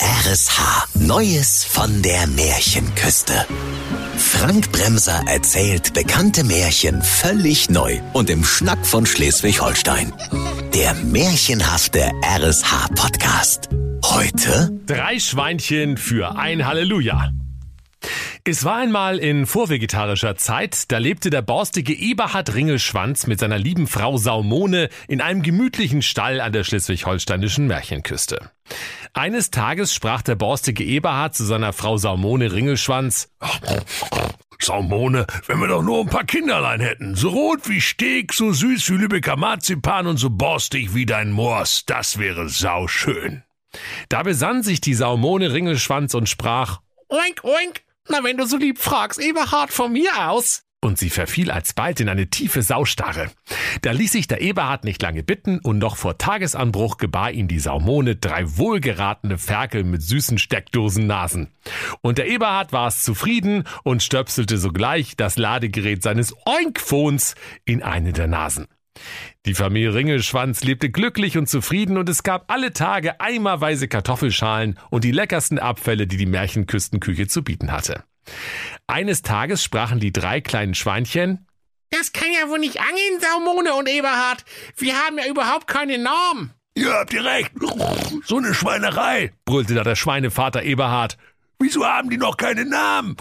RSH. Neues von der Märchenküste. Frank Bremser erzählt bekannte Märchen völlig neu und im Schnack von Schleswig-Holstein. Der märchenhafte RSH-Podcast. Heute Drei Schweinchen für ein Halleluja. Es war einmal in vorvegetarischer Zeit, da lebte der borstige Eberhard Ringelschwanz mit seiner lieben Frau Saumone in einem gemütlichen Stall an der schleswig-holsteinischen Märchenküste. Eines Tages sprach der borstige Eberhard zu seiner Frau Saumone Ringelschwanz, Saumone, wenn wir doch nur ein paar Kinderlein hätten. So rot wie Steg, so süß wie Lübecker Marzipan und so borstig wie dein Moors. Das wäre sauschön. Da besann sich die Saumone Ringelschwanz und sprach, Oink, oink. Na, wenn du so lieb fragst, Eberhard von mir aus. und sie verfiel alsbald in eine tiefe Saustarre. Da ließ sich der Eberhard nicht lange bitten, und noch vor Tagesanbruch gebar ihm die Saumone drei wohlgeratene Ferkel mit süßen Steckdosennasen. Und der Eberhard war es zufrieden und stöpselte sogleich das Ladegerät seines Oinkphons in eine der Nasen. Die Familie Ringelschwanz lebte glücklich und zufrieden und es gab alle Tage eimerweise Kartoffelschalen und die leckersten Abfälle, die die Märchenküstenküche zu bieten hatte. Eines Tages sprachen die drei kleinen Schweinchen, Das kann ja wohl nicht angehen, Saumone und Eberhard. Wir haben ja überhaupt keine Norm. Ihr habt ihr recht. So eine Schweinerei. brüllte da der Schweinevater Eberhard. Wieso haben die noch keine Namen?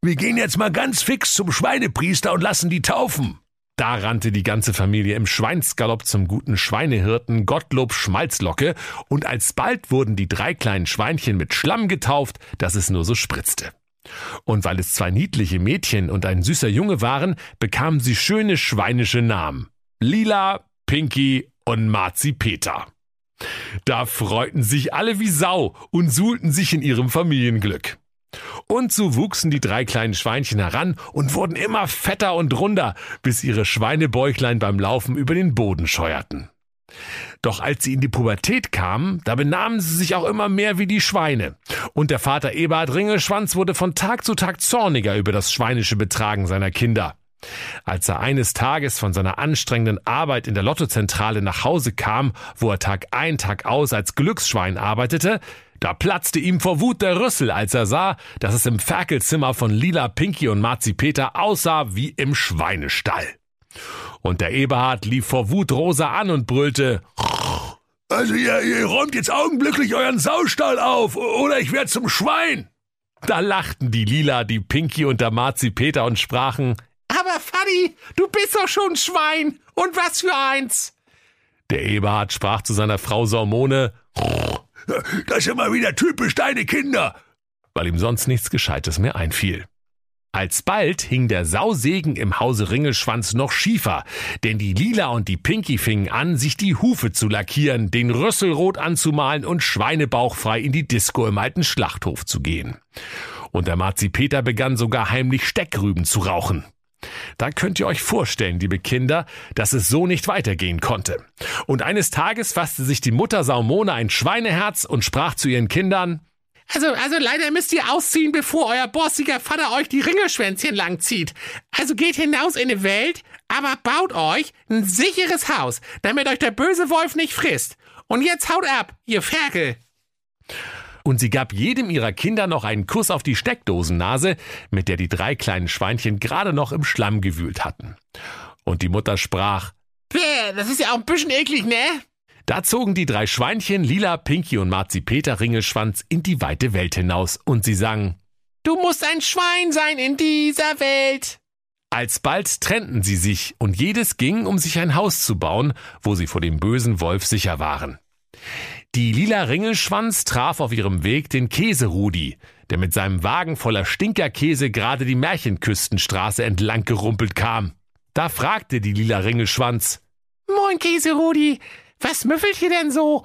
Wir gehen jetzt mal ganz fix zum Schweinepriester und lassen die taufen. Da rannte die ganze Familie im Schweinsgalopp zum guten Schweinehirten Gottlob Schmalzlocke und alsbald wurden die drei kleinen Schweinchen mit Schlamm getauft, dass es nur so spritzte. Und weil es zwei niedliche Mädchen und ein süßer Junge waren, bekamen sie schöne schweinische Namen. Lila, Pinky und Marzi Peter. Da freuten sich alle wie Sau und suhlten sich in ihrem Familienglück. Und so wuchsen die drei kleinen Schweinchen heran und wurden immer fetter und runder, bis ihre Schweinebäuchlein beim Laufen über den Boden scheuerten. Doch als sie in die Pubertät kamen, da benahmen sie sich auch immer mehr wie die Schweine. Und der Vater Eberhard Ringelschwanz wurde von Tag zu Tag zorniger über das schweinische Betragen seiner Kinder. Als er eines Tages von seiner anstrengenden Arbeit in der Lottozentrale nach Hause kam, wo er Tag ein, Tag aus als Glücksschwein arbeitete, da platzte ihm vor Wut der Rüssel, als er sah, dass es im Ferkelzimmer von Lila, Pinky und Marzi Peter aussah wie im Schweinestall. Und der Eberhard lief vor Wut Rosa an und brüllte, Also ihr, ihr räumt jetzt augenblicklich euren Saustall auf, oder ich werd zum Schwein. da lachten die Lila, die Pinky und der Marzi Peter und sprachen, Aber Fanny, du bist doch schon ein Schwein. Und was für eins. der Eberhard sprach zu seiner Frau Saumone, Das ist immer wieder typisch deine Kinder. weil ihm sonst nichts Gescheites mehr einfiel. Alsbald hing der Sausegen im Hause Ringelschwanz noch schiefer, denn die Lila und die Pinky fingen an, sich die Hufe zu lackieren, den Rüssel rot anzumalen und schweinebauchfrei in die Disco im alten Schlachthof zu gehen. Und der Marzi Peter begann sogar heimlich Steckrüben zu rauchen. Da könnt ihr euch vorstellen, liebe Kinder, dass es so nicht weitergehen konnte. Und eines Tages fasste sich die Mutter Saumone ein Schweineherz und sprach zu ihren Kindern, Also, also leider müsst ihr ausziehen, bevor euer borstiger Vater euch die Ringelschwänzchen langzieht. Also geht hinaus in die Welt, aber baut euch ein sicheres Haus, damit euch der böse Wolf nicht frisst. Und jetzt haut ab, ihr Ferkel. Und sie gab jedem ihrer Kinder noch einen Kuss auf die Steckdosennase, mit der die drei kleinen Schweinchen gerade noch im Schlamm gewühlt hatten. Und die Mutter sprach, Bäh, das ist ja auch ein bisschen eklig, ne? da zogen die drei Schweinchen, Lila, Pinky und Marzi Peter Ringelschwanz in die weite Welt hinaus und sie sangen, Du musst ein Schwein sein in dieser Welt. Alsbald trennten sie sich und jedes ging, um sich ein Haus zu bauen, wo sie vor dem bösen Wolf sicher waren. Die lila Ringelschwanz traf auf ihrem Weg den Käserudi, der mit seinem Wagen voller Stinkerkäse gerade die Märchenküstenstraße entlang gerumpelt kam. Da fragte die lila Ringelschwanz. Moin, Käserudi. Was müffelt ihr denn so?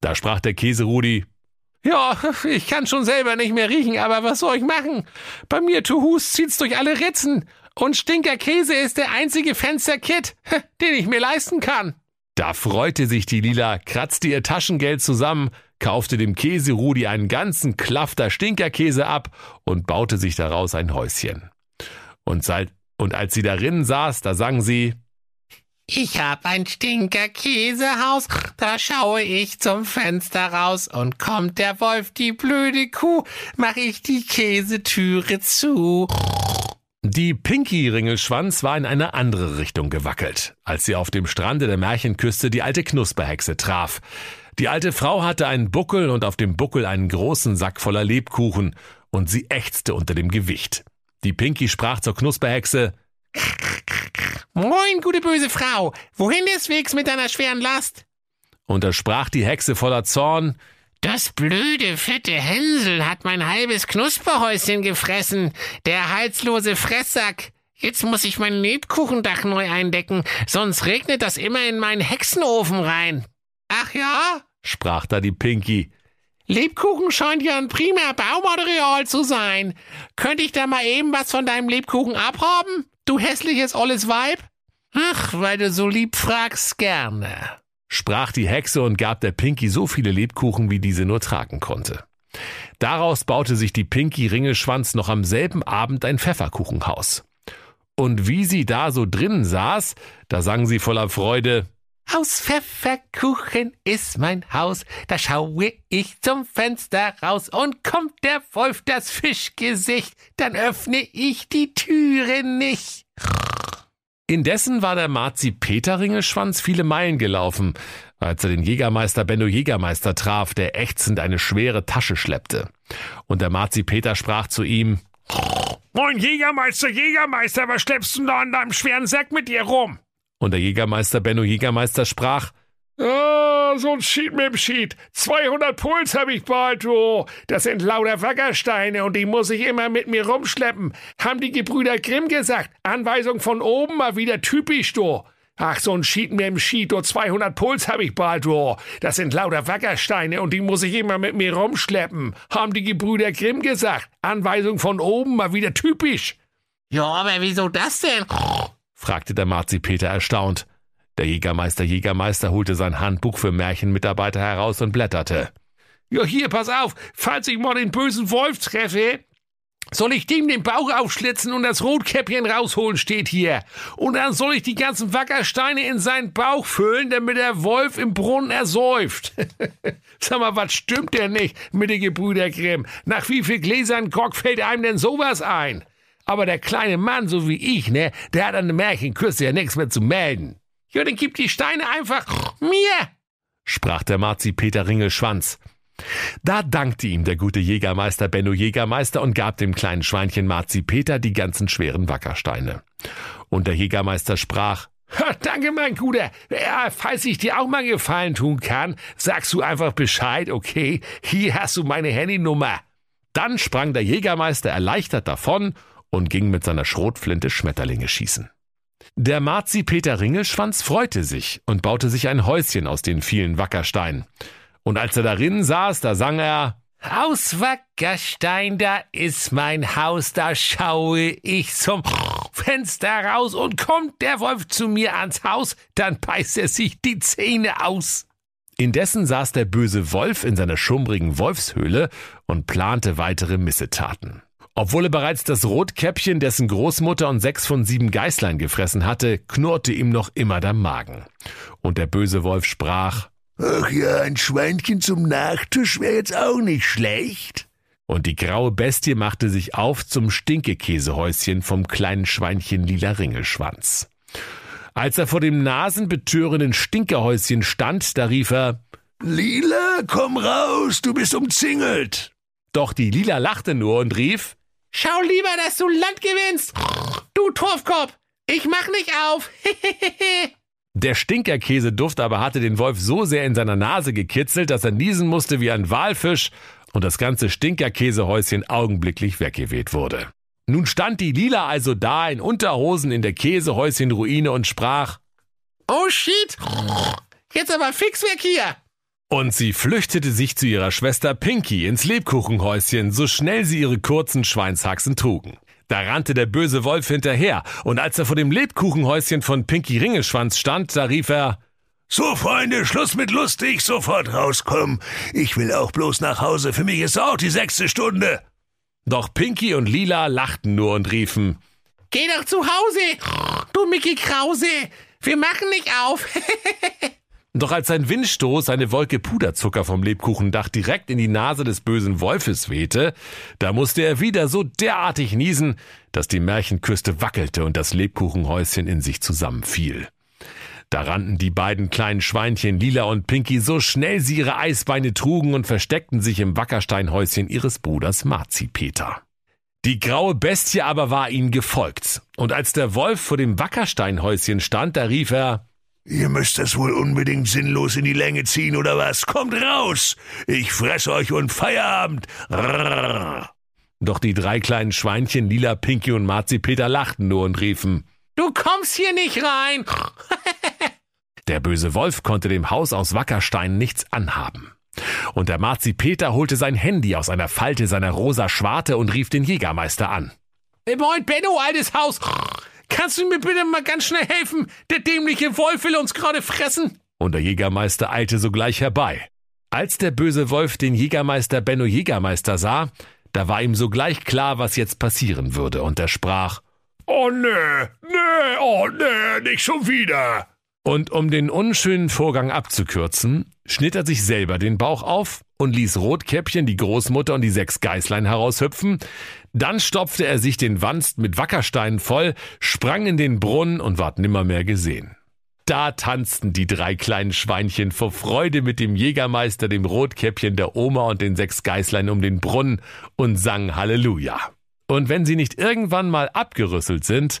Da sprach der Käserudi. Ja, ich kann schon selber nicht mehr riechen, aber was soll ich machen? Bei mir Tuhus zieht's durch alle Ritzen. Und Stinkerkäse ist der einzige Fensterkit, den ich mir leisten kann. Da freute sich die Lila, kratzte ihr Taschengeld zusammen, kaufte dem Käserudi einen ganzen Klafter Stinkerkäse ab und baute sich daraus ein Häuschen. Und, und als sie darin saß, da sang sie, Ich hab ein Stinker-Käsehaus, da schaue ich zum Fenster raus und kommt der Wolf, die blöde Kuh, mach ich die Käsetüre zu. Die Pinky Ringelschwanz war in eine andere Richtung gewackelt, als sie auf dem Strande der Märchenküste die alte Knusperhexe traf. Die alte Frau hatte einen Buckel und auf dem Buckel einen großen Sack voller Lebkuchen, und sie ächzte unter dem Gewicht. Die Pinky sprach zur Knusperhexe Moin, gute böse Frau, wohin des Wegs mit deiner schweren Last? Und da sprach die Hexe voller Zorn das blöde, fette Hänsel hat mein halbes Knusperhäuschen gefressen. Der halslose Fresssack. Jetzt muss ich mein Lebkuchendach neu eindecken, sonst regnet das immer in meinen Hexenofen rein. Ach ja? sprach da die Pinky. Lebkuchen scheint ja ein prima Baumaterial zu sein. Könnte ich da mal eben was von deinem Lebkuchen abhaben? Du hässliches olles Weib? Ach, weil du so lieb fragst, gerne sprach die Hexe und gab der Pinky so viele Lebkuchen, wie diese nur tragen konnte. Daraus baute sich die Pinky Ringelschwanz noch am selben Abend ein Pfefferkuchenhaus. Und wie sie da so drinnen saß, da sang sie voller Freude Aus Pfefferkuchen ist mein Haus, da schaue ich zum Fenster raus und kommt der Wolf das Fischgesicht, dann öffne ich die Türe nicht. Indessen war der Marzi Peter Ringelschwanz viele Meilen gelaufen, als er den Jägermeister Benno Jägermeister traf, der ächzend eine schwere Tasche schleppte. Und der Marzi Peter sprach zu ihm, Moin Jägermeister, Jägermeister, was schleppst du da an deinem schweren Sack mit dir rum? Und der Jägermeister Benno Jägermeister sprach, So ein Schied mit dem Schied. 200 Puls hab ich bald, du. Das sind lauter Wackersteine und die muss ich immer mit mir rumschleppen. Haben die Gebrüder Grimm gesagt. Anweisung von oben mal wieder typisch, du. Ach, so ein Schied mit dem Schied, du. 200 Puls hab ich bald, du. Das sind lauter Wackersteine und die muss ich immer mit mir rumschleppen. Haben die Gebrüder Grimm gesagt. Anweisung von oben mal wieder typisch. Ja, aber wieso das denn? fragte der Marzi Peter erstaunt. Der Jägermeister Jägermeister holte sein Handbuch für Märchenmitarbeiter heraus und blätterte. Ja, hier, pass auf, falls ich mal den bösen Wolf treffe, soll ich dem den Bauch aufschlitzen und das Rotkäppchen rausholen, steht hier. Und dann soll ich die ganzen Wackersteine in seinen Bauch füllen, damit der Wolf im Brunnen ersäuft. Sag mal, was stimmt denn nicht mit den Gebrüder Grimm? Nach wie viel Gläsern Grog fällt einem denn sowas ein? Aber der kleine Mann, so wie ich, ne, der hat an der Märchenküste ja nichts mehr zu melden. Ja, dann gib die Steine einfach mir, sprach der Marzi Peter Ringelschwanz. Da dankte ihm der gute Jägermeister Benno Jägermeister und gab dem kleinen Schweinchen Marzi Peter die ganzen schweren Wackersteine. Und der Jägermeister sprach, Danke, mein Guter. Ja, falls ich dir auch mal Gefallen tun kann, sagst du einfach Bescheid, okay? Hier hast du meine Handynummer. Dann sprang der Jägermeister erleichtert davon und ging mit seiner Schrotflinte Schmetterlinge schießen. Der Marzi Peter Ringelschwanz freute sich und baute sich ein Häuschen aus den vielen Wackersteinen. Und als er darin saß, da sang er Haus Wackerstein, da ist mein Haus, da schaue ich zum Fenster raus und kommt der Wolf zu mir ans Haus, dann beißt er sich die Zähne aus. Indessen saß der böse Wolf in seiner schummrigen Wolfshöhle und plante weitere Missetaten. Obwohl er bereits das Rotkäppchen, dessen Großmutter und sechs von sieben Geißlein gefressen hatte, knurrte ihm noch immer der Magen. Und der böse Wolf sprach, Ach ja, ein Schweinchen zum Nachtisch wäre jetzt auch nicht schlecht. Und die graue Bestie machte sich auf zum Stinkekäsehäuschen vom kleinen Schweinchen Lila Ringelschwanz. Als er vor dem nasenbetörenden Stinkerhäuschen stand, da rief er, Lila, komm raus, du bist umzingelt. Doch die Lila lachte nur und rief, Schau lieber, dass du Land gewinnst. Du Torfkorb, ich mach nicht auf. Der Stinkerkäseduft aber hatte den Wolf so sehr in seiner Nase gekitzelt, dass er niesen musste wie ein Walfisch und das ganze Stinkerkäsehäuschen augenblicklich weggeweht wurde. Nun stand die Lila also da in Unterhosen in der Käsehäuschenruine und sprach, Oh shit, jetzt aber fix weg hier. Und sie flüchtete sich zu ihrer Schwester Pinky ins Lebkuchenhäuschen, so schnell sie ihre kurzen Schweinshaxen trugen. Da rannte der böse Wolf hinterher, und als er vor dem Lebkuchenhäuschen von Pinky Ringelschwanz stand, da rief er So, Freunde, Schluss mit lustig, sofort rauskommen. Ich will auch bloß nach Hause, für mich ist auch die sechste Stunde. Doch Pinky und Lila lachten nur und riefen Geh doch zu Hause, du Mickey Krause. Wir machen nicht auf. Doch als ein Windstoß eine Wolke Puderzucker vom Lebkuchendach direkt in die Nase des bösen Wolfes wehte, da musste er wieder so derartig niesen, dass die Märchenküste wackelte und das Lebkuchenhäuschen in sich zusammenfiel. Da rannten die beiden kleinen Schweinchen Lila und Pinky so schnell sie ihre Eisbeine trugen und versteckten sich im Wackersteinhäuschen ihres Bruders Marzipeter. Die graue Bestie aber war ihnen gefolgt, und als der Wolf vor dem Wackersteinhäuschen stand, da rief er Ihr müsst das wohl unbedingt sinnlos in die Länge ziehen, oder was? Kommt raus! Ich fresse euch und Feierabend! Rrrr. Doch die drei kleinen Schweinchen Lila, Pinky und Marzipeter lachten nur und riefen Du kommst hier nicht rein. Der böse Wolf konnte dem Haus aus Wackerstein nichts anhaben. Und der Marzipeter holte sein Handy aus einer Falte seiner rosa Schwarte und rief den Jägermeister an. Moin, Benno, altes Haus. Kannst du mir bitte mal ganz schnell helfen? Der dämliche Wolf will uns gerade fressen. Und der Jägermeister eilte sogleich herbei. Als der böse Wolf den Jägermeister Benno Jägermeister sah, da war ihm sogleich klar, was jetzt passieren würde, und er sprach Oh nee, nee, oh nee, nicht schon wieder. Und um den unschönen Vorgang abzukürzen, schnitt er sich selber den Bauch auf und ließ Rotkäppchen, die Großmutter und die sechs Geißlein heraushüpfen. Dann stopfte er sich den Wanst mit Wackersteinen voll, sprang in den Brunnen und ward nimmermehr gesehen. Da tanzten die drei kleinen Schweinchen vor Freude mit dem Jägermeister, dem Rotkäppchen, der Oma und den sechs Geißlein um den Brunnen und sangen Halleluja. Und wenn sie nicht irgendwann mal abgerüsselt sind,